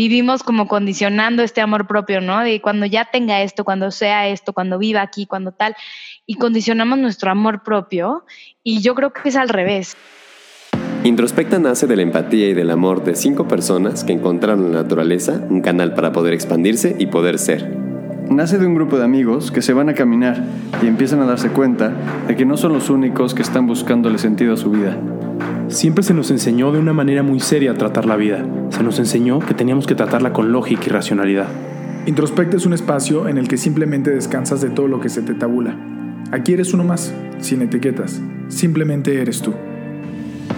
vivimos como condicionando este amor propio, ¿no? De cuando ya tenga esto, cuando sea esto, cuando viva aquí, cuando tal, y condicionamos nuestro amor propio, y yo creo que es al revés. Introspecta nace de la empatía y del amor de cinco personas que encontraron en la naturaleza un canal para poder expandirse y poder ser. Nace de un grupo de amigos que se van a caminar y empiezan a darse cuenta de que no son los únicos que están buscándole sentido a su vida. Siempre se nos enseñó de una manera muy seria a tratar la vida. Se nos enseñó que teníamos que tratarla con lógica y racionalidad. Introspecta es un espacio en el que simplemente descansas de todo lo que se te tabula. Aquí eres uno más, sin etiquetas. Simplemente eres tú.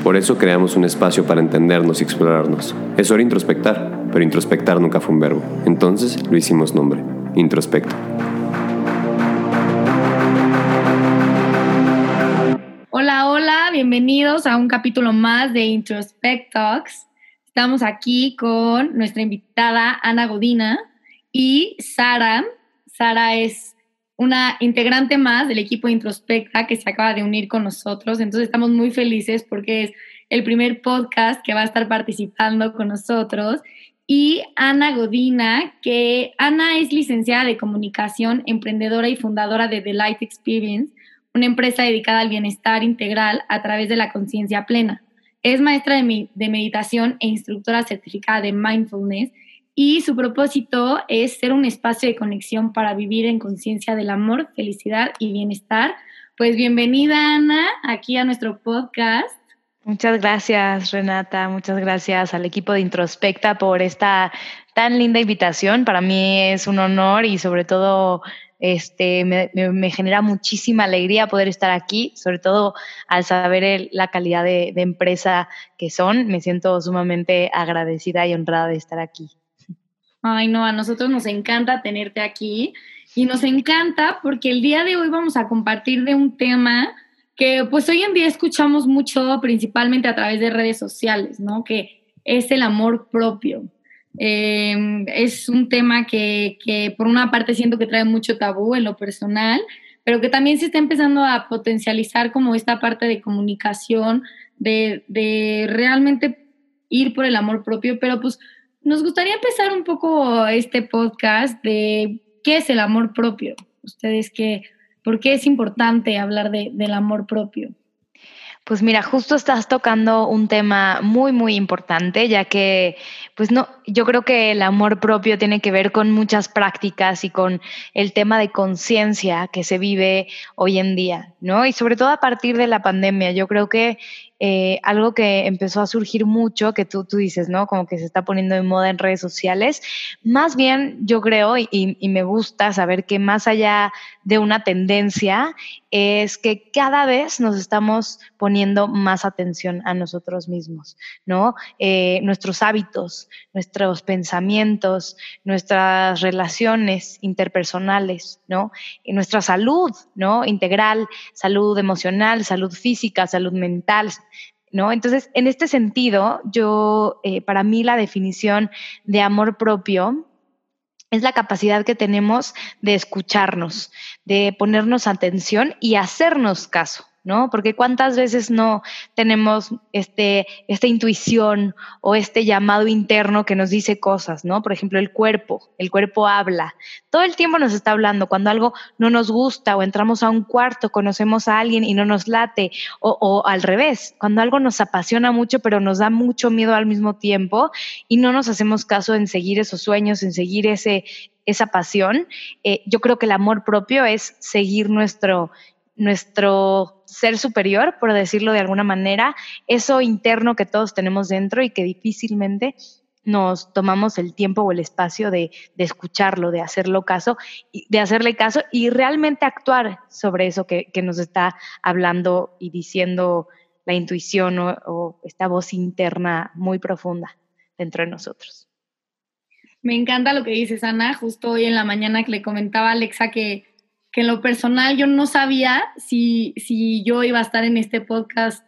Por eso creamos un espacio para entendernos y explorarnos. Es hora de introspectar, pero introspectar nunca fue un verbo. Entonces lo hicimos nombre, introspecto. Hola, hola, bienvenidos a un capítulo más de Introspect Talks. Estamos aquí con nuestra invitada Ana Godina y Sara. Sara es una integrante más del equipo Introspecta que se acaba de unir con nosotros. Entonces estamos muy felices porque es el primer podcast que va a estar participando con nosotros. Y Ana Godina, que Ana es licenciada de comunicación, emprendedora y fundadora de The Light Experience, una empresa dedicada al bienestar integral a través de la conciencia plena. Es maestra de, de meditación e instructora certificada de mindfulness y su propósito es ser un espacio de conexión para vivir en conciencia del amor, felicidad y bienestar. Pues bienvenida Ana aquí a nuestro podcast. Muchas gracias Renata, muchas gracias al equipo de Introspecta por esta tan linda invitación. Para mí es un honor y sobre todo este, me, genera muchísima alegría poder estar aquí, sobre todo al saber la calidad de empresa que son. Me siento sumamente agradecida y honrada de estar aquí. Ay, no, a nosotros nos encanta tenerte aquí y nos encanta porque el día de hoy vamos a compartir de un tema que pues hoy en día escuchamos mucho principalmente a través de redes sociales, ¿no? Que es el amor propio. Em, es un tema que, que por una parte siento que trae mucho tabú en lo personal, pero que también se está empezando a potencializar como esta parte de comunicación, de, de realmente ir por el amor propio, pero pues nos gustaría empezar un poco este podcast de qué es el amor propio. Ustedes qué, por qué es importante hablar de, del amor propio. Pues mira, justo estás tocando un tema muy, muy importante, ya que, pues no, yo creo que el amor propio tiene que ver con muchas prácticas y con el tema de conciencia que se vive hoy en día, ¿no? Y sobre todo a partir de la pandemia, yo creo que eh, algo que empezó a surgir mucho, que tú, tú dices, ¿no? Como que se está poniendo de moda en redes sociales. Más bien, yo creo, y, me gusta saber que más allá de una tendencia, es que cada vez nos estamos poniendo más atención a nosotros mismos, ¿no? Eh, nuestros hábitos, nuestros pensamientos, nuestras relaciones interpersonales, ¿no? Y nuestra salud, ¿no? Integral, salud emocional, salud física, salud mental, ¿no? Entonces, en este sentido, yo, eh, para mí la definición de amor propio es la capacidad que tenemos de escucharnos, de ponernos atención y hacernos caso. ¿No? Porque cuántas veces no tenemos este, esta intuición o este llamado interno que nos dice cosas, ¿no? Por ejemplo, el cuerpo, el cuerpo habla. Todo el tiempo nos está hablando. Cuando algo no nos gusta o entramos a un cuarto, conocemos a alguien y no nos late, o, o al revés, cuando algo nos apasiona mucho pero nos da mucho miedo al mismo tiempo y no nos hacemos caso en seguir esos sueños, en seguir ese, esa pasión, eh, yo creo que el amor propio es seguir nuestro, nuestro ser superior, por decirlo de alguna manera, eso interno que todos tenemos dentro y que difícilmente nos tomamos el tiempo o el espacio de, escucharlo, de hacerlo caso, de hacerle caso y realmente actuar sobre eso que, nos está hablando y diciendo la intuición o, esta voz interna muy profunda dentro de nosotros. Me encanta lo que dices, Ana. Justo hoy en la mañana que le comentaba a Alexa que que en lo personal yo no sabía si, si yo iba a estar en este podcast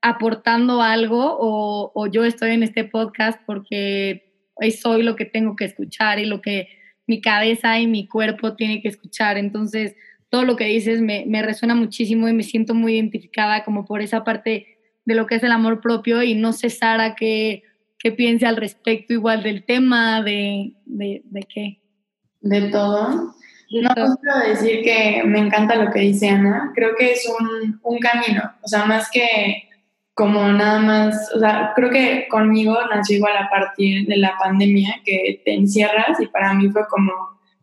aportando algo o, o, yo estoy en este podcast porque soy lo que tengo que escuchar y lo que mi cabeza y mi cuerpo tiene que escuchar. Entonces, todo lo que dices me, me resuena muchísimo y me siento muy identificada como por esa parte de lo que es el amor propio y no sé, Sara, qué, qué piense al respecto igual del tema, de, de, de qué. De todo. No, puedo decir que me encanta lo que dice Ana. Creo que es un, un camino. O sea, más que como nada más, o sea, creo que conmigo nació igual a partir de la pandemia, que te encierras y para mí fue como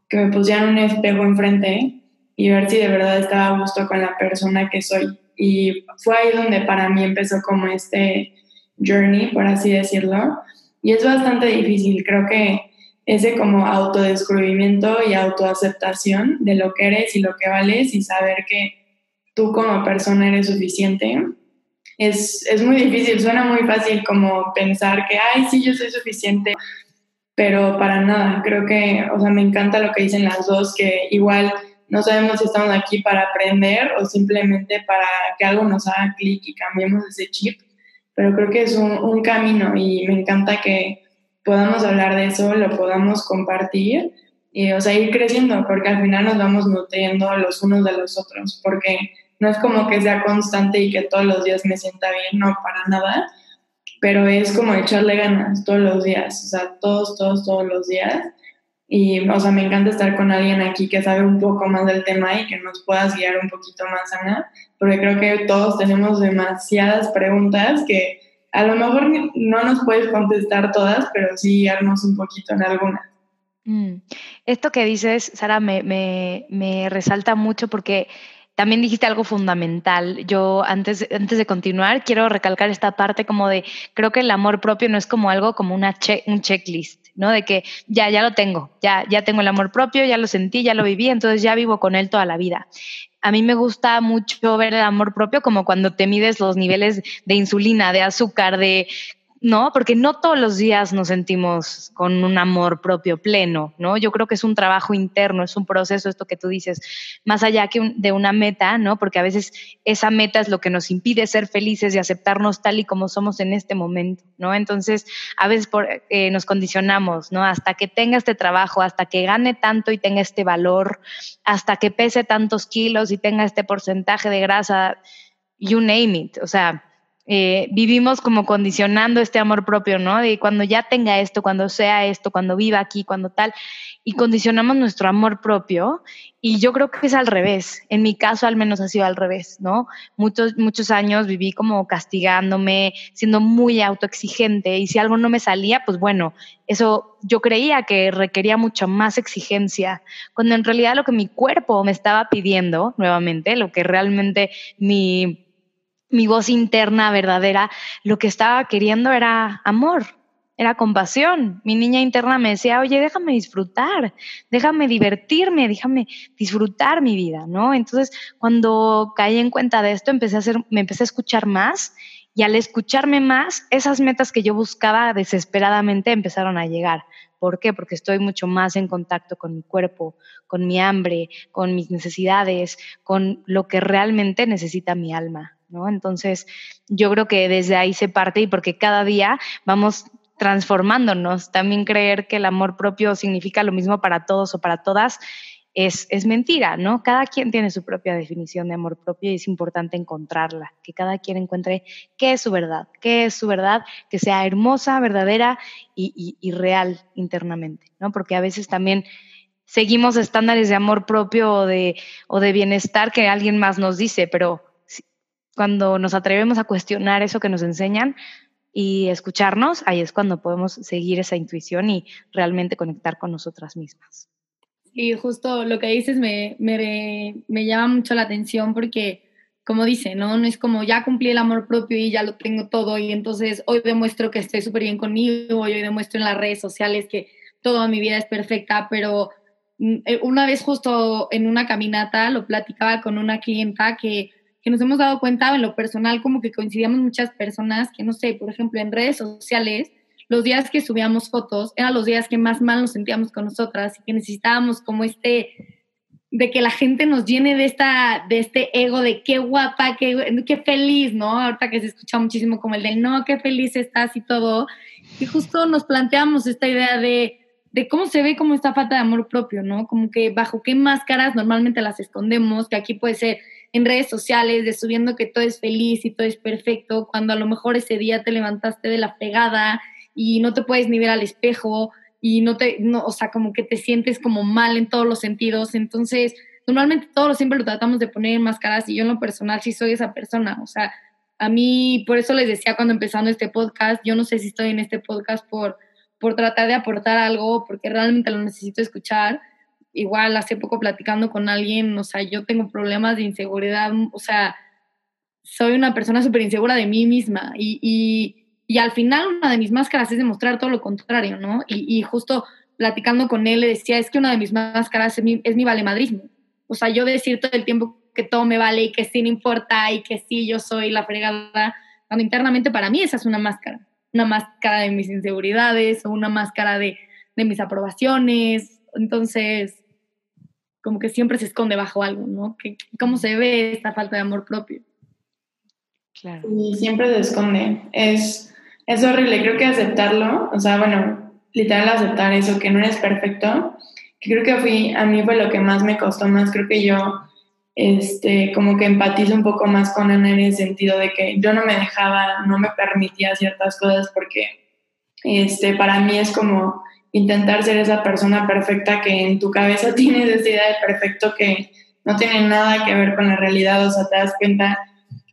que me pusieran un espejo enfrente y ver si de verdad estaba a gusto con la persona que soy. Y fue ahí donde para mí empezó como este journey, por así decirlo. Y es bastante difícil, creo que ese como autodescubrimiento y autoaceptación de lo que eres y lo que vales y saber que tú como persona eres suficiente es, es muy difícil, suena muy fácil como pensar que, ay, sí, yo soy suficiente, pero para nada, creo que, o sea, me encanta lo que dicen las dos, que igual no sabemos si estamos aquí para aprender o simplemente para que algo nos haga clic y cambiemos ese chip, pero creo que es un, un camino y me encanta que podamos hablar de eso, lo podamos compartir y, o sea, ir creciendo, porque al final nos vamos nutriendo los unos de los otros, porque no es como que sea constante y que todos los días me sienta bien, no, para nada, pero es como echarle ganas todos los días, o sea, todos, todos, todos los días. Y, o sea, me encanta estar con alguien aquí que sabe un poco más del tema y que nos puedas guiar un poquito más, Ana, porque creo que todos tenemos demasiadas preguntas que a lo mejor no nos puedes contestar todas, pero sí guiarnos un poquito en algunas. Mm. Esto que dices, Sara, me, me, me resalta mucho porque también dijiste algo fundamental. Yo antes, antes de continuar quiero recalcar esta parte como de, creo que el amor propio no es como algo como una un checklist, ¿no? De que ya, ya lo tengo, ya, ya tengo el amor propio, ya lo sentí, ya lo viví, entonces ya vivo con él toda la vida. A mí me gusta mucho ver el amor propio como cuando te mides los niveles de insulina, de azúcar, de ¿no? Porque no todos los días nos sentimos con un amor propio pleno, ¿no? Yo creo que es un trabajo interno, es un proceso, esto que tú dices, más allá que de una meta, ¿no? Porque a veces esa meta es lo que nos impide ser felices y aceptarnos tal y como somos en este momento, ¿no? Entonces, a veces eh, nos condicionamos, ¿no? Hasta que tenga este trabajo, hasta que gane tanto y tenga este valor, hasta que pese tantos kilos y tenga este porcentaje de grasa, you name it, o sea, eh, vivimos como condicionando este amor propio, ¿no? De cuando ya tenga esto, cuando sea esto, cuando viva aquí, cuando tal, y condicionamos nuestro amor propio. Y yo creo que es al revés. En mi caso, al menos ha sido al revés, ¿no? Muchos, muchos años viví como castigándome, siendo muy autoexigente, y si algo no me salía, pues bueno, eso yo creía que requería mucha más exigencia, cuando en realidad lo que mi cuerpo me estaba pidiendo, nuevamente, lo que realmente mi mi voz interna verdadera, lo que estaba queriendo era amor, era compasión. Mi niña interna me decía, oye, déjame disfrutar, déjame divertirme, déjame disfrutar mi vida, ¿no? Entonces, cuando caí en cuenta de esto, empecé a hacer, me empecé a escuchar más y al escucharme más, esas metas que yo buscaba desesperadamente empezaron a llegar. ¿Por qué? Porque estoy mucho más en contacto con mi cuerpo, con mi hambre, con mis necesidades, con lo que realmente necesita mi alma. Entonces, yo creo que desde ahí se parte y porque cada día vamos transformándonos. También creer que el amor propio significa lo mismo para todos o para todas es, es, mentira, ¿no? Cada quien tiene su propia definición de amor propio y es importante encontrarla, que cada quien encuentre qué es su verdad, qué es su verdad, que sea hermosa, verdadera y, y real internamente, ¿no? Porque a veces también seguimos estándares de amor propio o de, o de bienestar que alguien más nos dice, pero cuando nos atrevemos a cuestionar eso que nos enseñan y escucharnos, ahí es cuando podemos seguir esa intuición y realmente conectar con nosotras mismas. Y justo lo que dices me, me, me llama mucho la atención porque, como dice, ¿no? No es como ya cumplí el amor propio y ya lo tengo todo y entonces hoy demuestro que estoy súper bien conmigo, hoy demuestro en las redes sociales que toda mi vida es perfecta, pero mm, eh, una vez justo en una caminata lo platicaba con una clienta que que nos hemos dado cuenta en lo personal como que coincidíamos muchas personas que, no sé, por ejemplo, en redes sociales, los días que subíamos fotos eran los días que más mal nos sentíamos con nosotras y que necesitábamos como este de que la gente nos llene de esta de este ego de qué guapa, qué, qué feliz, ¿no? Ahorita que se escucha muchísimo como el de no, qué feliz estás y todo. Y justo nos planteamos esta idea de, de cómo se ve como esta falta de amor propio, ¿no? Como que bajo qué máscaras normalmente las escondemos, que aquí puede ser en redes sociales, de subiendo que todo es feliz y todo es perfecto, cuando a lo mejor ese día te levantaste de la pegada y no te puedes ni ver al espejo y no te, no, o sea, como que te sientes como mal en todos los sentidos. Entonces, normalmente todos siempre lo tratamos de poner en máscaras y yo en lo personal sí soy esa persona. O sea, a mí, por eso les decía cuando empezando este podcast, yo no sé si estoy en este podcast por, por tratar de aportar algo, porque realmente lo necesito escuchar. Igual hace poco platicando con alguien, o sea, yo tengo problemas de inseguridad, o sea, soy una persona súper insegura de mí misma y, y, y, al final una de mis máscaras es demostrar todo lo contrario, ¿no? Y, y, justo platicando con él le decía, es que una de mis máscaras es mi, es mi valemadrismo. O sea, yo decir todo el tiempo que todo me vale y que sí no importa y que sí yo soy la fregada, cuando internamente para mí esa es una máscara, una máscara de mis inseguridades o una máscara de, de mis aprobaciones. Entonces, como que siempre se esconde bajo algo, ¿no? Que, ¿Cómo se ve esta falta de amor propio? Claro. Y siempre se esconde. Es, es horrible. Creo que aceptarlo, o sea, bueno, literal aceptar eso, que no eres perfecto, que creo que fui, a mí fue lo que más me costó más. Creo que yo este, como que empatizo un poco más con Ana en el sentido de que yo no me dejaba, no me permitía ciertas cosas porque este, para mí es como intentar ser esa persona perfecta que en tu cabeza tienes esa idea de perfecto que no tiene nada que ver con la realidad, o sea, te das cuenta,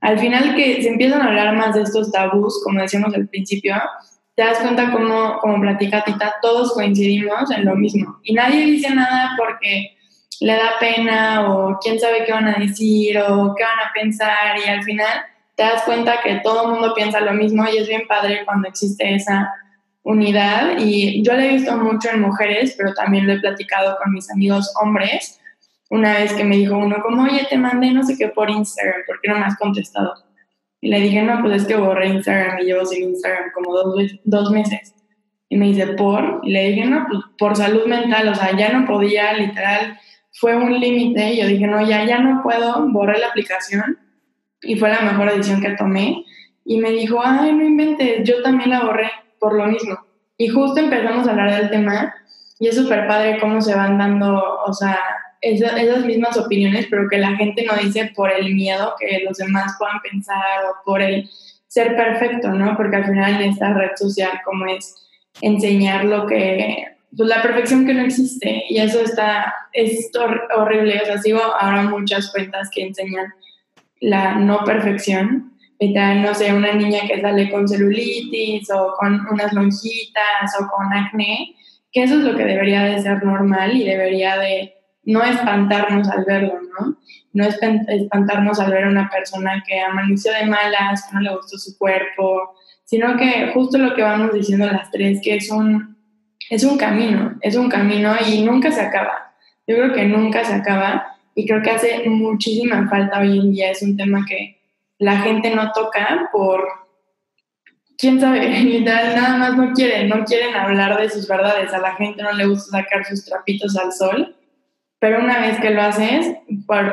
al final que se empiezan a hablar más de estos tabús, como decíamos al principio, te das cuenta como, como platica Tita, todos coincidimos en lo mismo. Y nadie dice nada porque le da pena o quién sabe qué van a decir o qué van a pensar y al final te das cuenta que todo el mundo piensa lo mismo y es bien padre cuando existe esa unidad y yo lo he visto mucho en mujeres, pero también lo he platicado con mis amigos hombres. Una vez que me dijo uno como, oye, te mandé no sé qué por Instagram, ¿por qué no me has contestado? Y le dije, no, pues es que borré Instagram y llevo sin Instagram como dos, dos meses. Y me dice, ¿por? Y le dije, no, pues por salud mental, o sea, ya no podía, literal, fue un límite y yo dije, no, ya, ya no puedo, borré la aplicación y fue la mejor decisión que tomé. Y me dijo, ay, no inventes, yo también la borré por lo mismo. Y justo empezamos a hablar del tema y es súper padre cómo se van dando, o sea, esas, esas mismas opiniones, pero que la gente no dice por el miedo que los demás puedan pensar o por el ser perfecto, ¿no? Porque al final en esta red social como es enseñar lo que pues, la perfección que no existe y eso está, es horrible. O sea, sigo ahora muchas cuentas que enseñan la no perfección. No sé, una niña que sale con celulitis o con unas lonjitas o con acné, que eso es lo que debería de ser normal y debería de no espantarnos al verlo, ¿no? No espantarnos al ver a una persona que amaneció de malas, que no le gustó su cuerpo, sino que justo lo que vamos diciendo las tres, que es un, es un camino, es un camino y nunca se acaba. Yo creo que nunca se acaba y creo que hace muchísima falta hoy en día. Es un tema que la gente no toca por, quién sabe, literal, nada más no quieren, no quieren hablar de sus verdades. A la gente no le gusta sacar sus trapitos al sol, pero una vez que lo haces,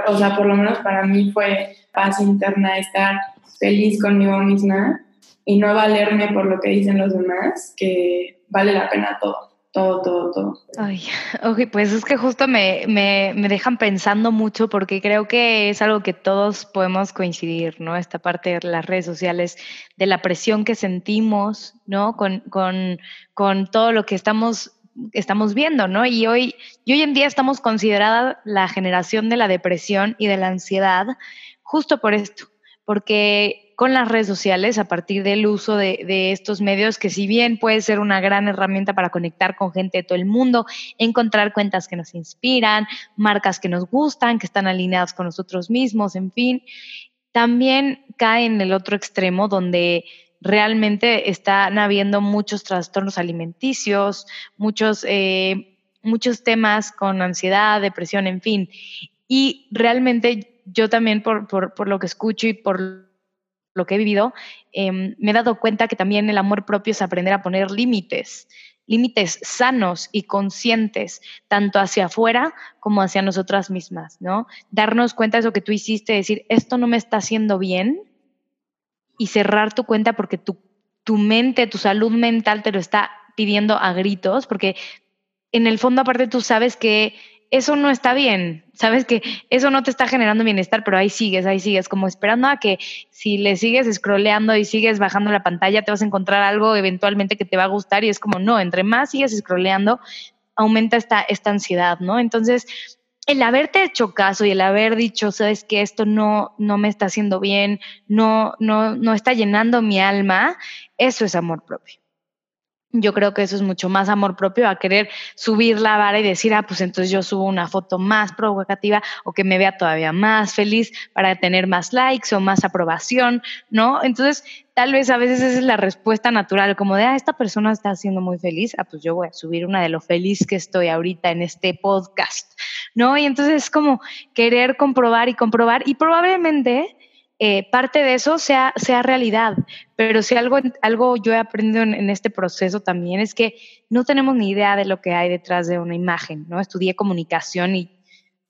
o sea, por lo menos para mí fue paz interna, estar feliz conmigo misma y no valerme por lo que dicen los demás, que vale la pena todo. Todo, todo, todo. Ay, ok, pues es que justo me, me, me, dejan pensando mucho porque creo que es algo que todos podemos coincidir, ¿no? Esta parte de las redes sociales, de la presión que sentimos, ¿no? Con, con, con todo lo que estamos estamos viendo, ¿no? Y hoy, y hoy en día estamos considerada la generación de la depresión y de la ansiedad justo por esto, porque con las redes sociales a partir del uso de, estos medios, que si bien puede ser una gran herramienta para conectar con gente de todo el mundo, encontrar cuentas que nos inspiran, marcas que nos gustan, que están alineadas con nosotros mismos, en fin, también cae en el otro extremo donde realmente están habiendo muchos trastornos alimenticios, muchos, eh, muchos temas con ansiedad, depresión, en fin. Y realmente yo también por, por, por lo que escucho y por lo que he vivido, em, me he dado cuenta que también el amor propio es aprender a poner límites, límites sanos y conscientes, tanto hacia afuera como hacia nosotras mismas, ¿no? Darnos cuenta de lo que tú hiciste, decir, esto no me está haciendo bien y cerrar tu cuenta porque tu, tu mente, tu salud mental te lo está pidiendo a gritos, porque en el fondo aparte tú sabes que eso no está bien, sabes que eso no te está generando bienestar, pero ahí sigues, ahí sigues, como esperando a que si le sigues scrolleando y sigues bajando la pantalla, te vas a encontrar algo eventualmente que te va a gustar y es como, no, entre más sigues scrolleando, aumenta esta, esta ansiedad, ¿no? Entonces, el haberte hecho caso y el haber dicho, sabes que esto no, no me está haciendo bien, no, no, no está llenando mi alma, eso es amor propio. Yo creo que eso es mucho más amor propio a querer subir la vara y decir, ah, pues entonces yo subo una foto más provocativa o que me vea todavía más feliz para tener más likes o más aprobación, ¿no? Entonces, tal vez a veces esa es la respuesta natural, como de, ah, esta persona está siendo muy feliz, ah, pues yo voy a subir una de lo feliz que estoy ahorita en este podcast, ¿no? Y entonces es como querer comprobar y comprobar y probablemente eh, parte de eso sea, sea realidad. Pero si algo, algo yo he aprendido en, este proceso también es que no tenemos ni idea de lo que hay detrás de una imagen, ¿no? Estudié comunicación y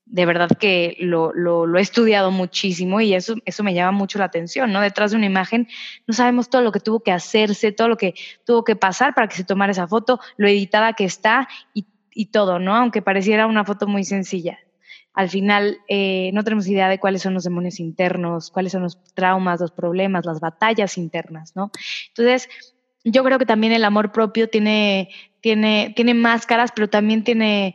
de verdad que lo, lo, he estudiado muchísimo y eso, eso me llama mucho la atención, ¿no? Detrás de una imagen no sabemos todo lo que tuvo que hacerse, todo lo que tuvo que pasar para que se tomara esa foto, lo editada que está y, y todo, ¿no? Aunque pareciera una foto muy sencilla al final eh, no tenemos idea de cuáles son los demonios internos, cuáles son los traumas, los problemas, las batallas internas, ¿no? Entonces, yo creo que también el amor propio tiene, tiene, tiene máscaras, pero también tiene,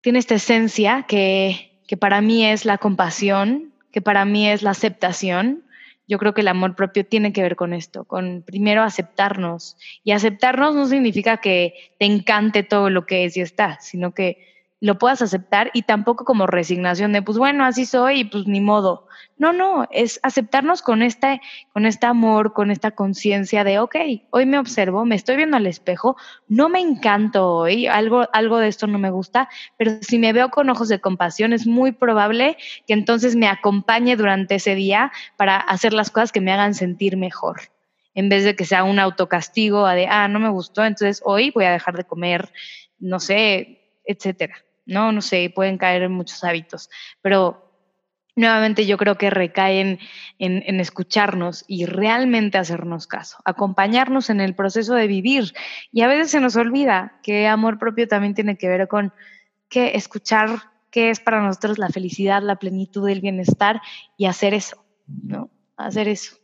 tiene esta esencia que, que para mí es la compasión, que para mí es la aceptación, yo creo que el amor propio tiene que ver con esto, con primero aceptarnos. Y aceptarnos no significa que te encante todo lo que es y está, sino que lo puedas aceptar y tampoco como resignación de, pues bueno, así soy y pues ni modo. No, no, es aceptarnos con este, con este amor, con esta conciencia de, ok, hoy me observo, me estoy viendo al espejo, no me encanto hoy, algo, algo de esto no me gusta, pero si me veo con ojos de compasión, es muy probable que entonces me acompañe durante ese día para hacer las cosas que me hagan sentir mejor en vez de que sea un autocastigo de, ah, no me gustó, entonces hoy voy a dejar de comer, no sé, etcétera. ¿No? No sé, pueden caer en muchos hábitos, pero nuevamente yo creo que recaen en, escucharnos y realmente hacernos caso, acompañarnos en el proceso de vivir. Y a veces se nos olvida que amor propio también tiene que ver con que escuchar qué es para nosotros la felicidad, la plenitud, el bienestar y hacer eso, ¿no? Hacer eso,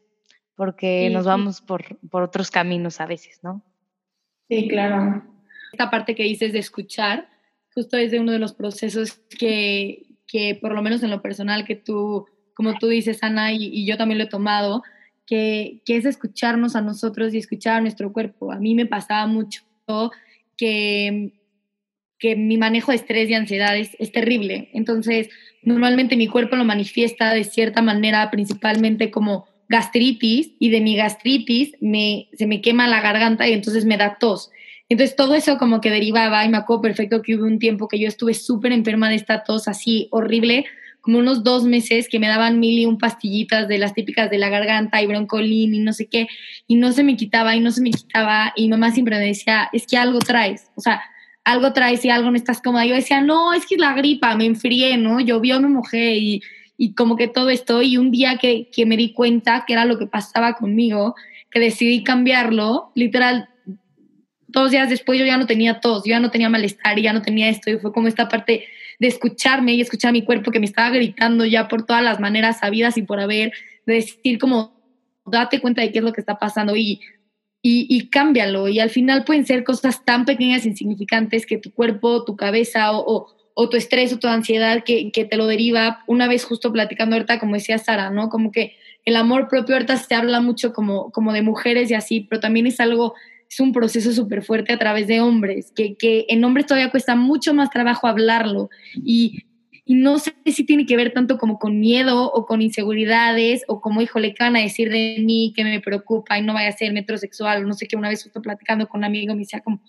porque nos vamos por, por otros caminos a veces, ¿no? Sí, claro. Esta parte que dices de escuchar, justo es de uno de los procesos que, que, por lo menos en lo personal, que tú, como tú dices, Ana, y, yo también lo he tomado, que, que, es escucharnos a nosotros y escuchar a nuestro cuerpo. A mí me pasaba mucho que, que mi manejo de estrés y ansiedad es, es terrible. Entonces, normalmente mi cuerpo lo manifiesta de cierta manera, principalmente como gastritis, y de mi gastritis me, se me quema la garganta y entonces me da tos. Entonces todo eso como que derivaba, y me acuerdo perfecto que hubo un tiempo que yo estuve súper enferma de esta tos así horrible, como unos dos meses que me daban mil y un pastillitas de las típicas de la garganta y broncolín y no sé qué, y no se me quitaba y no se me quitaba, y mamá siempre me decía, es que algo traes, o sea, algo traes y algo no estás cómoda. Yo decía, no, es que es la gripa, me enfrié, ¿no? Llovió, me mojé y, y como que todo esto, y un día que, que me di cuenta que era lo que pasaba conmigo, que decidí cambiarlo, literal, dos días después yo ya no tenía tos, yo ya no tenía malestar ya no tenía esto. Y fue como esta parte de escucharme y escuchar a mi cuerpo que me estaba gritando ya por todas las maneras sabidas y por haber, de decir como, date cuenta de qué es lo que está pasando y, y, y cámbialo. Y al final pueden ser cosas tan pequeñas, insignificantes, que tu cuerpo, tu cabeza o, o, tu estrés o tu ansiedad que, que, te lo deriva. Una vez justo platicando ahorita, como decía Sara, ¿no? Como que el amor propio ahorita se habla mucho como, como de mujeres y así, pero también es algo es un proceso súper fuerte a través de hombres, que, que, en hombres todavía cuesta mucho más trabajo hablarlo y, no sé si tiene que ver tanto como con miedo o con inseguridades o como, híjole, ¿qué van a decir de mí que me preocupa y no vaya a ser metrosexual? O no sé qué, una vez estoy platicando con un amigo me decía como,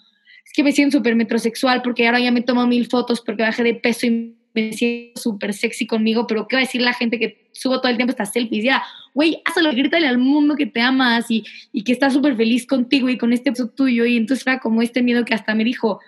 es que me siento súper metrosexual porque ahora ya me tomo mil fotos porque bajé de peso y me siento súper sexy conmigo, pero ¿qué va a decir la gente que subo todo el tiempo estas selfies? Ya, güey, hazlo, grítale al mundo que te amas y, y que estás súper feliz contigo y con este peso tuyo. Y entonces era como este miedo que hasta me dijo,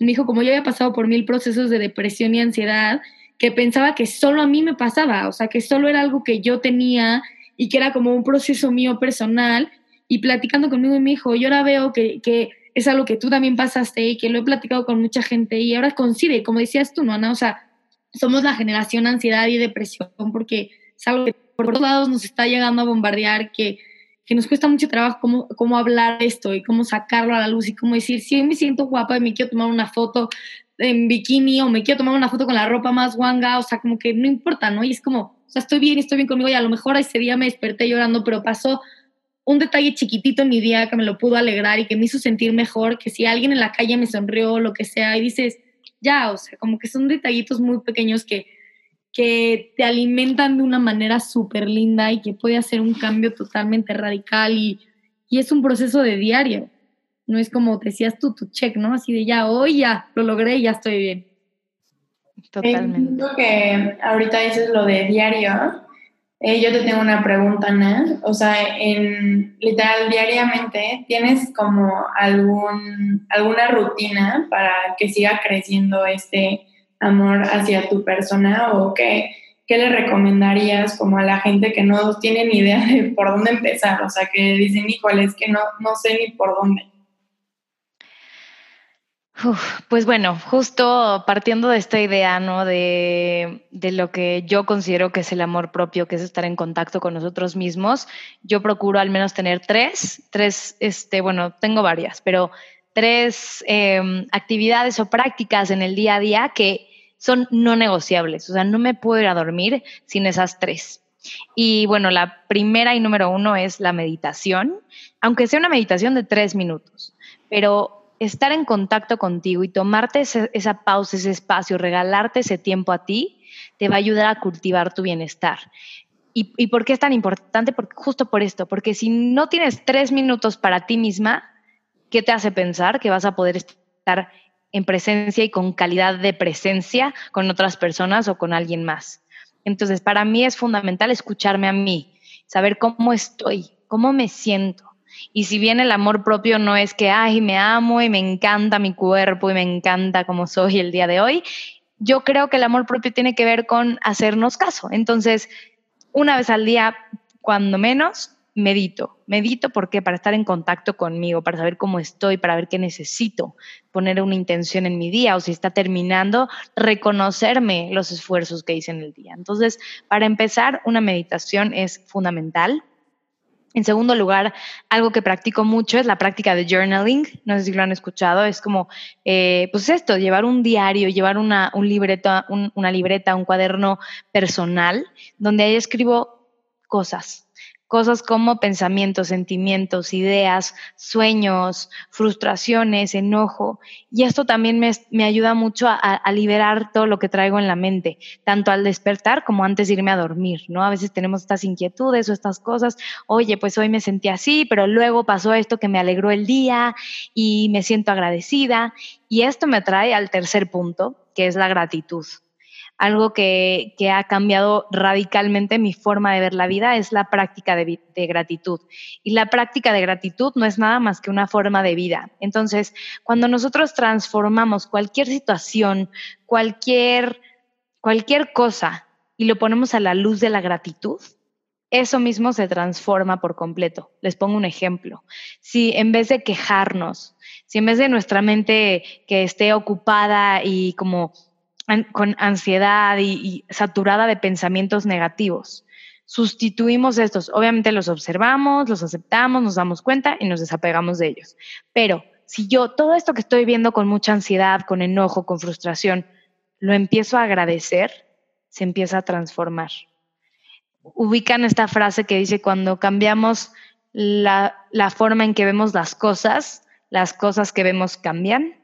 me dijo, como yo había pasado por mil procesos de depresión y ansiedad, que pensaba que solo a mí me pasaba, o sea, que solo era algo que yo tenía y que era como un proceso mío personal. Y platicando conmigo me dijo, yo ahora veo que, que es algo que tú también pasaste y que lo he platicado con mucha gente y ahora coincide, como decías tú, ¿no, Ana? O sea, somos la generación ansiedad y depresión porque es algo que por todos lados nos está llegando a bombardear, que, que nos cuesta mucho trabajo cómo, cómo hablar esto y cómo sacarlo a la luz y cómo decir, si me siento guapa y me quiero tomar una foto en bikini o me quiero tomar una foto con la ropa más guanga, o sea, como que no importa, ¿no? Y es como, o sea, estoy bien, estoy bien conmigo y a lo mejor ese día me desperté llorando, pero pasó un detalle chiquitito en mi día que me lo pudo alegrar y que me hizo sentir mejor, que si alguien en la calle me sonrió lo que sea y dices, ya, o sea, como que son detallitos muy pequeños que, que te alimentan de una manera súper linda y que puede hacer un cambio totalmente radical y, y es un proceso de diario. No es como decías tú, tu check, ¿no? Así de ya, hoy ya, lo logré y ya estoy bien. Totalmente. que ahorita dices lo de diario. Eh, yo te tengo una pregunta, Ana. O sea, en literal, diariamente, ¿tienes como algún, alguna rutina para que siga creciendo este amor hacia tu persona o qué, qué le recomendarías como a la gente que no tiene ni idea de por dónde empezar? O sea, que dicen, híjole, es que no, no sé ni por dónde pues bueno, justo partiendo de esta idea, ¿no? De, de, lo que yo considero que es el amor propio, que es estar en contacto con nosotros mismos, yo procuro al menos tener tres, tres, este, bueno, tengo varias, pero tres em, actividades o prácticas en el día a día que son no negociables. O sea, no me puedo ir a dormir sin esas tres. Y bueno, la primera y número uno es la meditación, aunque sea una meditación de tres minutos, pero estar en contacto contigo y tomarte esa pausa, ese espacio, regalarte ese tiempo a ti, te va a ayudar a cultivar tu bienestar. ¿Y, ¿Y, por qué es tan importante? Porque, justo por esto, porque si no tienes tres minutos para ti misma, ¿qué te hace pensar que vas a poder estar en presencia y con calidad de presencia con otras personas o con alguien más? Entonces, para mí es fundamental escucharme a mí, saber cómo estoy, cómo me siento y si bien el amor propio no es que, ay, me amo y me encanta mi cuerpo y me encanta como soy el día de hoy, yo creo que el amor propio tiene que ver con hacernos caso. Entonces, una vez al día, cuando menos, medito. Medito porque para estar en contacto conmigo, para saber cómo estoy, para ver qué necesito, poner una intención en mi día o si está terminando, reconocerme los esfuerzos que hice en el día. Entonces, para empezar, una meditación es fundamental. En segundo lugar, algo que practico mucho es la práctica de journaling. No sé si lo han escuchado. Es como, eh, pues esto, llevar un diario, llevar una, un libreta, una libreta, un cuaderno personal, donde ahí escribo cosas, cosas como pensamientos, sentimientos, ideas, sueños, frustraciones, enojo. Y esto también me, ayuda mucho a, liberar todo lo que traigo en la mente, tanto al despertar como antes de irme a dormir, ¿no? A veces tenemos estas inquietudes o estas cosas, oye, pues hoy me sentí así, pero luego pasó esto que me alegró el día y me siento agradecida. Y esto me trae al tercer punto, que es la gratitud algo que, ha cambiado radicalmente mi forma de ver la vida es la práctica de, gratitud. Y la práctica de gratitud no es nada más que una forma de vida. Entonces, cuando nosotros transformamos cualquier situación, cualquier, cualquier cosa y lo ponemos a la luz de la gratitud, eso mismo se transforma por completo. Les pongo un ejemplo. Si en vez de quejarnos, si en vez de nuestra mente que esté ocupada y como con ansiedad y, saturada de pensamientos negativos. Sustituimos estos, obviamente los observamos, los aceptamos, nos damos cuenta y nos desapegamos de ellos. Pero si yo todo esto que estoy viendo con mucha ansiedad, con enojo, con frustración, lo empiezo a agradecer, se empieza a transformar. Ubican esta frase que dice, cuando cambiamos la, la forma en que vemos las cosas, las cosas que vemos cambian.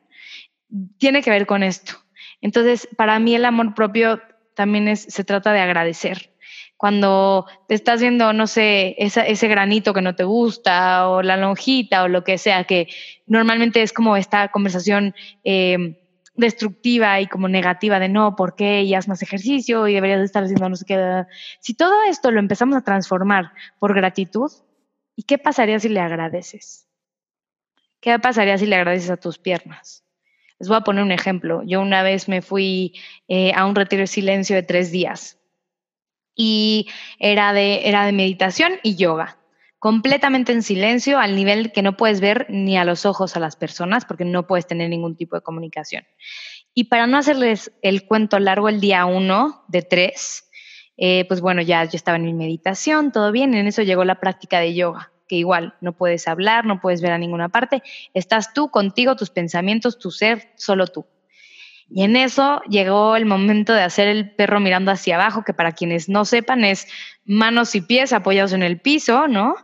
Tiene que ver con esto entonces, para mí el amor propio también es, se trata de agradecer. Cuando te estás viendo, no sé, ese granito que no te gusta o la lonjita o lo que sea, que normalmente es como esta conversación eh, destructiva y como negativa de no, ¿por qué? Y haz más ejercicio y deberías estar haciendo no sé qué. Si todo esto lo empezamos a transformar por gratitud, ¿y qué pasaría si le agradeces? ¿Qué pasaría si le agradeces a tus piernas? Les voy a poner un ejemplo. Yo una vez me fui eh, a un retiro de silencio de tres días y era de, era de meditación y yoga completamente en silencio, al nivel que no puedes ver ni a los ojos a las personas porque no puedes tener ningún tipo de comunicación. Y para no hacerles el cuento largo, el día uno de tres, eh, pues bueno, ya yo estaba en mi meditación, todo bien, en eso llegó la práctica de yoga, igual no puedes hablar, no puedes ver a ninguna parte, estás tú contigo, tus pensamientos, tu ser, solo tú. Y en eso llegó el momento de hacer el perro mirando hacia abajo, que para quienes no sepan es manos y pies apoyados en el piso, ¿no?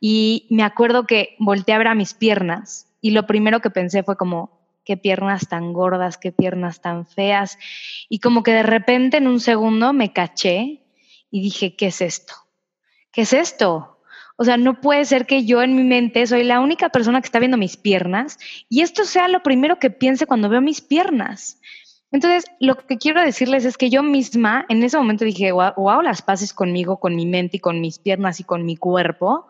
Y me acuerdo que volteé a ver a mis piernas y lo primero que pensé fue como, qué piernas tan gordas, qué piernas tan feas. Y como que de repente en un segundo me caché y dije, ¿qué es esto? ¿Qué es esto? O sea, no puede ser que yo en mi mente soy la única persona que está viendo mis piernas y esto sea lo primero que piense cuando veo mis piernas. Entonces, lo que quiero decirles es que yo misma en ese momento dije, o hago las paces conmigo, con mi mente y con mis piernas y con mi cuerpo,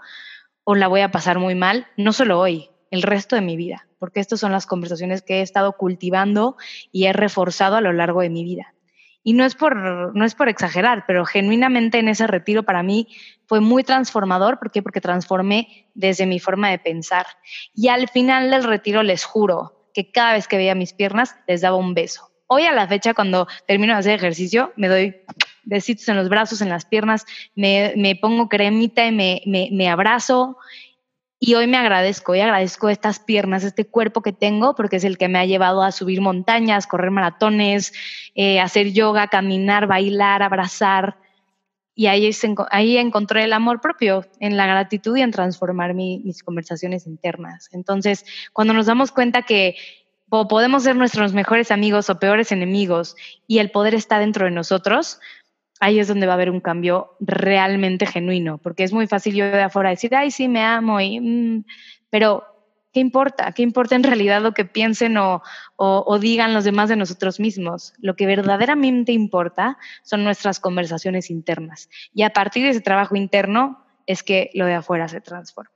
o la voy a pasar muy mal, no solo hoy, el resto de mi vida, porque estas son las conversaciones que he estado cultivando y he reforzado a lo largo de mi vida. Y no es por, no es por exagerar, pero genuinamente en ese retiro para mí fue muy transformador. ¿Por qué? Porque transformé desde mi forma de pensar. Y al final del retiro les juro que cada vez que veía mis piernas les daba un beso. Hoy a la fecha, cuando termino de hacer ejercicio, me doy besitos en los brazos, en las piernas, me, me pongo cremita y me, me, me abrazo y hoy me agradezco y agradezco estas piernas, este cuerpo que tengo, porque es el que me ha llevado a subir montañas, correr maratones, eh, hacer yoga, caminar, bailar, abrazar. Y ahí, ahí encontré el amor propio, en la gratitud y en transformar mis conversaciones internas. Entonces, cuando nos damos cuenta que podemos ser nuestros mejores amigos o peores enemigos y el poder está dentro de nosotros, ahí es donde va a haber un cambio realmente genuino, porque es muy fácil yo de afuera decir, ay, sí, me amo, y, mm", pero ¿qué importa? ¿Qué importa en realidad lo que piensen o, o, digan los demás de nosotros mismos? Lo que verdaderamente importa son nuestras conversaciones internas. Y a partir de ese trabajo interno es que lo de afuera se transforma.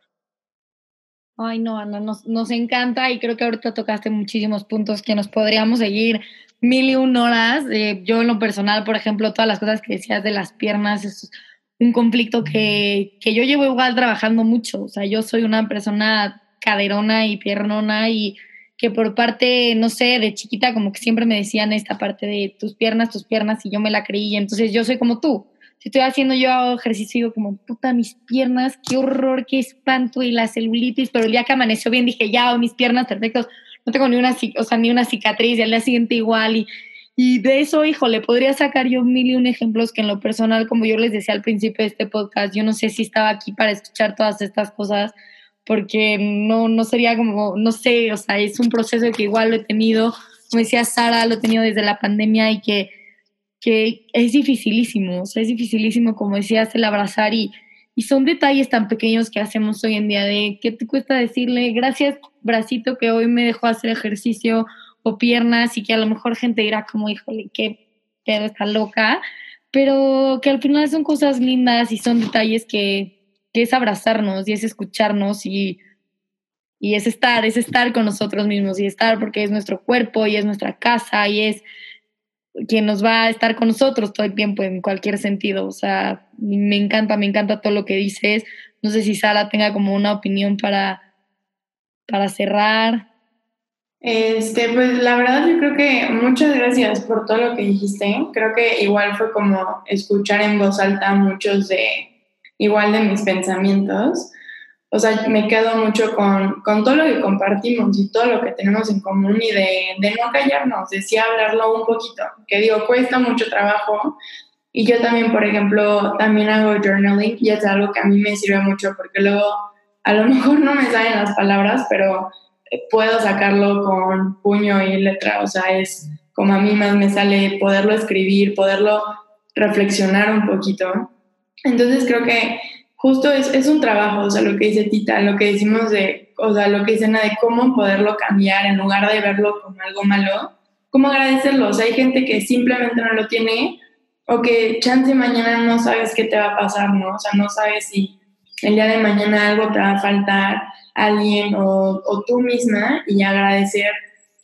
Ay, no, Ana, nos, nos encanta y creo que ahorita tocaste muchísimos puntos que nos podríamos seguir mil y un horas. Eh, yo en lo personal, por ejemplo, todas las cosas que decías de las piernas, es un conflicto que, que yo llevo igual trabajando mucho. O sea, yo soy una persona caderona y piernona y que por parte, no sé, de chiquita como que siempre me decían esta parte de tus piernas, tus piernas y yo me la creí. Entonces yo soy como tú. Si estoy haciendo yo ejercicio, digo como, puta, mis piernas, qué horror, qué espanto y la celulitis, pero el día que amaneció bien dije, ya, mis piernas perfectos no tengo ni una, o sea, ni una cicatriz y al día siguiente igual. Y, y de eso, híjole, podría sacar yo mil y un ejemplos que en lo personal, como yo les decía al principio de este podcast, yo no sé si estaba aquí para escuchar todas estas cosas, porque no, no sería como, no sé, o sea, es un proceso que igual lo he tenido, como decía Sara, lo he tenido desde la pandemia y que, que es dificilísimo, es dificilísimo, como decías, el abrazar y, y son detalles tan pequeños que hacemos hoy en día de qué te cuesta decirle gracias bracito que hoy me dejó hacer ejercicio o piernas y que a lo mejor gente dirá como híjole qué pedo está loca pero que al final son cosas lindas y son detalles que, que es abrazarnos y es escucharnos y, y es estar, es estar con nosotros mismos y estar porque es nuestro cuerpo y es nuestra casa y es quien nos va a estar con nosotros todo el tiempo en cualquier sentido. O sea, me encanta, me encanta todo lo que dices. No sé si Sara tenga como una opinión para, para cerrar. Este, pues la verdad yo creo que muchas gracias por todo lo que dijiste. Creo que igual fue como escuchar en voz alta muchos de igual de mis pensamientos o sea, me quedo mucho con, con, todo lo que compartimos y todo lo que tenemos en común y de, de no callarnos, de sí hablarlo un poquito, que digo, cuesta mucho trabajo. Y yo también, por ejemplo, también hago journaling y es algo que a mí me sirve mucho porque luego a lo mejor no me salen las palabras, pero puedo sacarlo con puño y letra, o sea, es como a mí más me sale poderlo escribir, poderlo reflexionar un poquito. Entonces creo que justo es, es, un trabajo, o sea, lo que dice Tita, lo que decimos de, o sea, lo que dice de cómo poderlo cambiar en lugar de verlo como algo malo, cómo agradecerlo. O hay gente que simplemente no lo tiene o que chance mañana no sabes qué te va a pasar, ¿no? O sea, no sabes si el día de mañana algo te va a faltar, alguien o, o tú misma y agradecer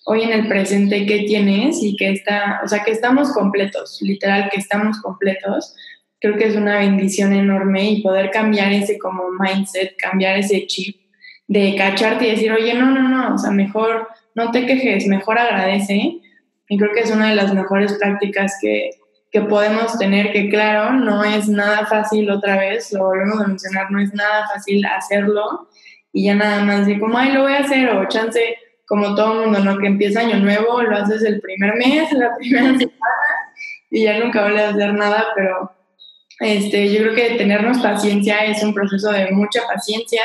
hoy en el presente qué tienes y que está, o sea, que estamos completos, literal, que estamos completos creo que es una bendición enorme y poder cambiar ese como mindset, cambiar ese chip de cacharte y decir, oye, no, no, no, o sea, mejor no te quejes, mejor agradece. Y creo que es una de las mejores prácticas que, que podemos tener, que claro, no es nada fácil otra vez, lo volvemos a mencionar, no es nada fácil hacerlo y ya nada más de como, ay, lo voy a hacer o chance, como todo mundo, ¿no? Que empieza año nuevo, lo haces el primer mes, la primera semana y ya nunca vuelves a hacer nada, pero este, yo creo que tenernos paciencia es un proceso de mucha paciencia,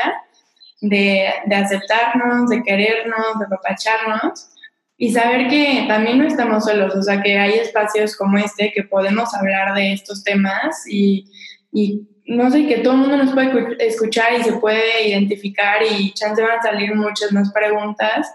de, de aceptarnos, de querernos, de apapacharnos y saber que también no estamos solos, o sea, que hay espacios como este que podemos hablar de estos temas y, y no sé, que todo el mundo nos puede escuchar y se puede identificar y chance van a salir muchas más preguntas,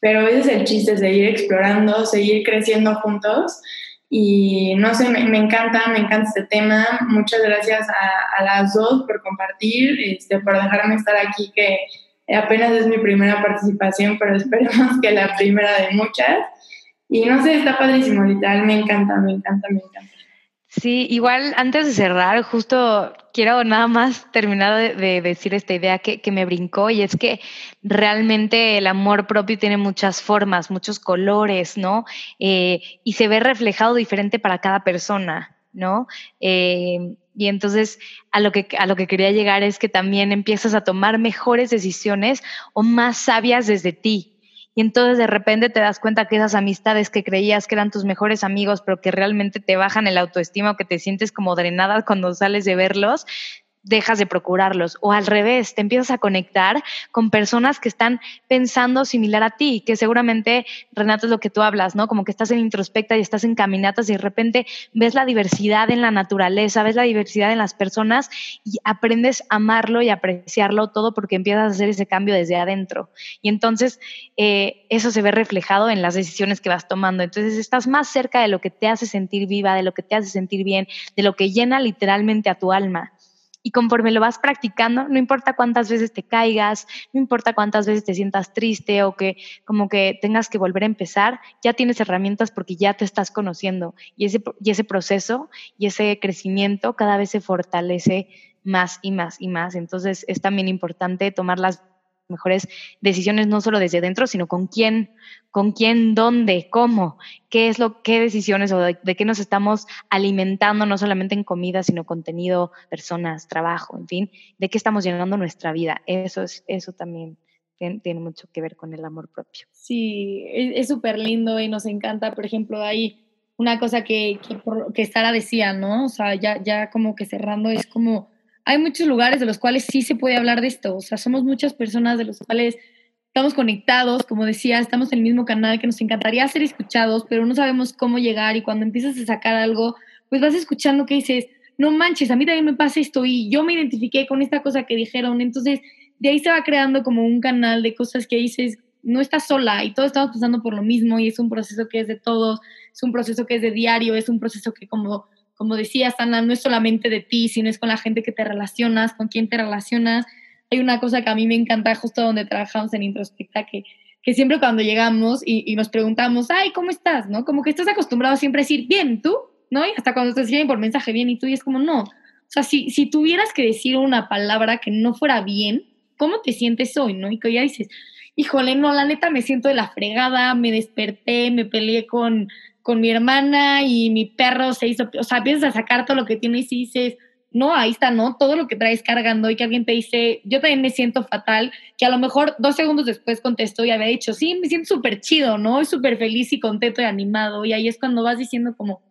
pero ese es el chiste, seguir explorando, seguir creciendo juntos y no sé, me, encanta, me encanta este tema. Muchas gracias a, a, las dos por compartir, este, por dejarme estar aquí, que apenas es mi primera participación, pero esperemos que la primera de muchas. Y no sé, está padrísimo, literal, me encanta, me encanta, me encanta. Sí, igual antes de cerrar, justo quiero nada más terminar de, decir esta idea que, me brincó y es que realmente el amor propio tiene muchas formas, muchos colores, ¿no? Eh, y se ve reflejado diferente para cada persona, ¿no? Eh, y entonces a lo, que, a lo que quería llegar es que también empiezas a tomar mejores decisiones o más sabias desde ti, y entonces de repente te das cuenta que esas amistades que creías que eran tus mejores amigos, pero que realmente te bajan el autoestima o que te sientes como drenada cuando sales de verlos, dejas de procurarlos. O al revés, te empiezas a conectar con personas que están pensando similar a ti, que seguramente, Renato, es lo que tú hablas, ¿no? Como que estás en introspecta y estás en caminatas y de repente ves la diversidad en la naturaleza, ves la diversidad en las personas y aprendes a amarlo y apreciarlo todo porque empiezas a hacer ese cambio desde adentro. Y entonces eh, eso se ve reflejado en las decisiones que vas tomando. Entonces estás más cerca de lo que te hace sentir viva, de lo que te hace sentir bien, de lo que llena literalmente a tu alma. Y conforme lo vas practicando, no importa cuántas veces te caigas, no importa cuántas veces te sientas triste o que como que tengas que volver a empezar, ya tienes herramientas porque ya te estás conociendo y ese, y ese proceso y ese crecimiento cada vez se fortalece más y más y más. Entonces es también importante tomar las mejores decisiones no solo desde dentro, sino con quién, con quién, dónde, cómo, qué es lo, qué decisiones o de, qué nos estamos alimentando, no solamente en comida, sino contenido, personas, trabajo, en fin, de qué estamos llenando nuestra vida. Eso es, eso también tiene, mucho que ver con el amor propio. Sí, es súper lindo y nos encanta, por ejemplo, hay una cosa que, que, que Sara decía, ¿no? O sea, ya, ya como que cerrando, es como hay muchos lugares de los cuales sí se puede hablar de esto. O sea, somos muchas personas de los cuales estamos conectados, como decía, estamos en el mismo canal que nos encantaría ser escuchados, pero no sabemos cómo llegar y cuando empiezas a sacar algo, pues vas escuchando que dices, no manches, a mí también me pasa esto y yo me identifiqué con esta cosa que dijeron. Entonces, de ahí se va creando como un canal de cosas que dices, no estás sola y todos estamos pasando por lo mismo y es un proceso que es de todos, es un proceso que es de diario, es un proceso que como como decías, Ana, no es solamente de ti, sino es con la gente que te relacionas, con quién te relacionas. Hay una cosa que a mí me encanta justo donde trabajamos en Introspecta, que, que siempre cuando llegamos y, nos preguntamos, ay, ¿cómo estás? ¿No? Como que estás acostumbrado siempre a decir, bien, ¿tú? ¿No? Y hasta cuando te escriben por mensaje, bien, y tú, y es como, no. O sea, si, si tuvieras que decir una palabra que no fuera bien, ¿cómo te sientes hoy? ¿No? Y que ya dices, híjole, no, la neta me siento de la fregada, me desperté, me peleé con con mi hermana y mi perro se hizo, o sea, empiezas a sacar todo lo que tienes y dices, no, ahí está, ¿no? Todo lo que traes cargando y que alguien te dice, yo también me siento fatal, que a lo mejor dos segundos después contestó y había dicho, sí, me siento súper chido, ¿no? Súper feliz y contento y animado. Y ahí es cuando vas diciendo como,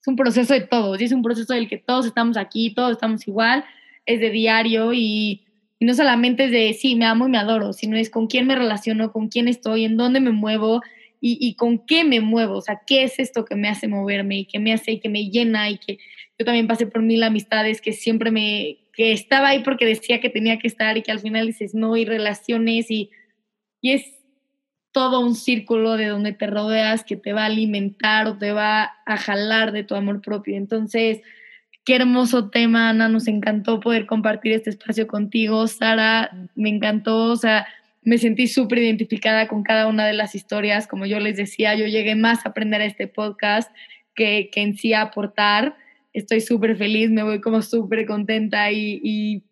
es un proceso de todos, es un proceso del que todos estamos aquí, todos estamos igual, es de diario y, y no solamente es de, sí, me amo y me adoro, sino es con quién me relaciono, con quién estoy, en dónde me muevo, y, con qué me muevo, o sea, qué es esto que me hace moverme y que me hace y que me llena y que yo también pasé por mil amistades que siempre me, que estaba ahí porque decía que tenía que estar y que al final dices no y relaciones y, y es todo un círculo de donde te rodeas que te va a alimentar o te va a jalar de tu amor propio. Entonces, qué hermoso tema, Ana, nos encantó poder compartir este espacio contigo. Sara, me encantó, o sea, me sentí súper identificada con cada una de las historias. Como yo les decía, yo llegué más a aprender a este podcast que, que en sí a aportar. estoy súper feliz, me voy como súper contenta y,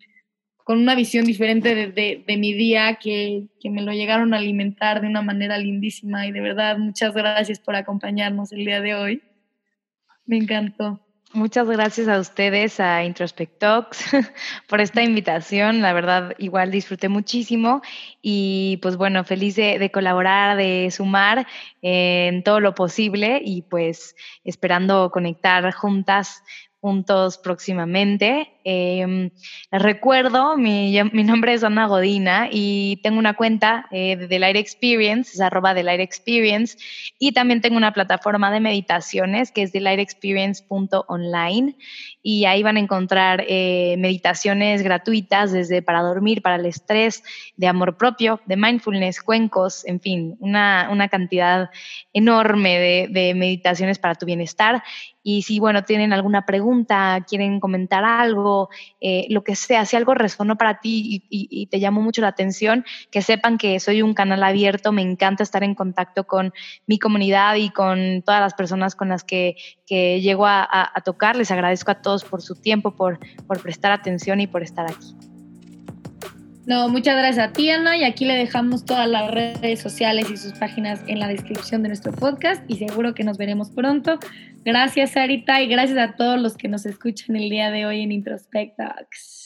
con una visión diferente de, de, mi día que, que, me lo llegaron a alimentar de una manera lindísima y de verdad muchas gracias por acompañarnos el día de hoy. Me encantó. Muchas gracias a ustedes, a Introspectox, por esta invitación. La verdad, igual disfruté muchísimo y pues bueno, feliz de, colaborar, de sumar en todo lo posible y pues esperando conectar juntas juntos próximamente. Les recuerdo, mi, mi, nombre es Ana Godina y tengo una cuenta eh, de Delight Experience, es arroba Delight Experience, y también tengo una plataforma de meditaciones que es delightexperience.online y ahí van a encontrar eh, meditaciones gratuitas desde para dormir, para el estrés, de amor propio, de mindfulness, cuencos, en fin, una, una cantidad enorme de, de meditaciones para tu bienestar. Y si, bueno, tienen alguna pregunta, quieren comentar algo, eh, lo que sea, si algo resonó para ti y, te llamó mucho la atención, que sepan que soy un canal abierto, me encanta estar en contacto con mi comunidad y con todas las personas con las que, que llego a, a, tocar. Les agradezco a todos por su tiempo, por, por prestar atención y por estar aquí. No, muchas gracias a ti, Ana, y aquí le dejamos todas las redes sociales y sus páginas en la descripción de nuestro podcast y seguro que nos veremos pronto. Gracias, Sarita, y gracias a todos los que nos escuchan el día de hoy en Introspectax.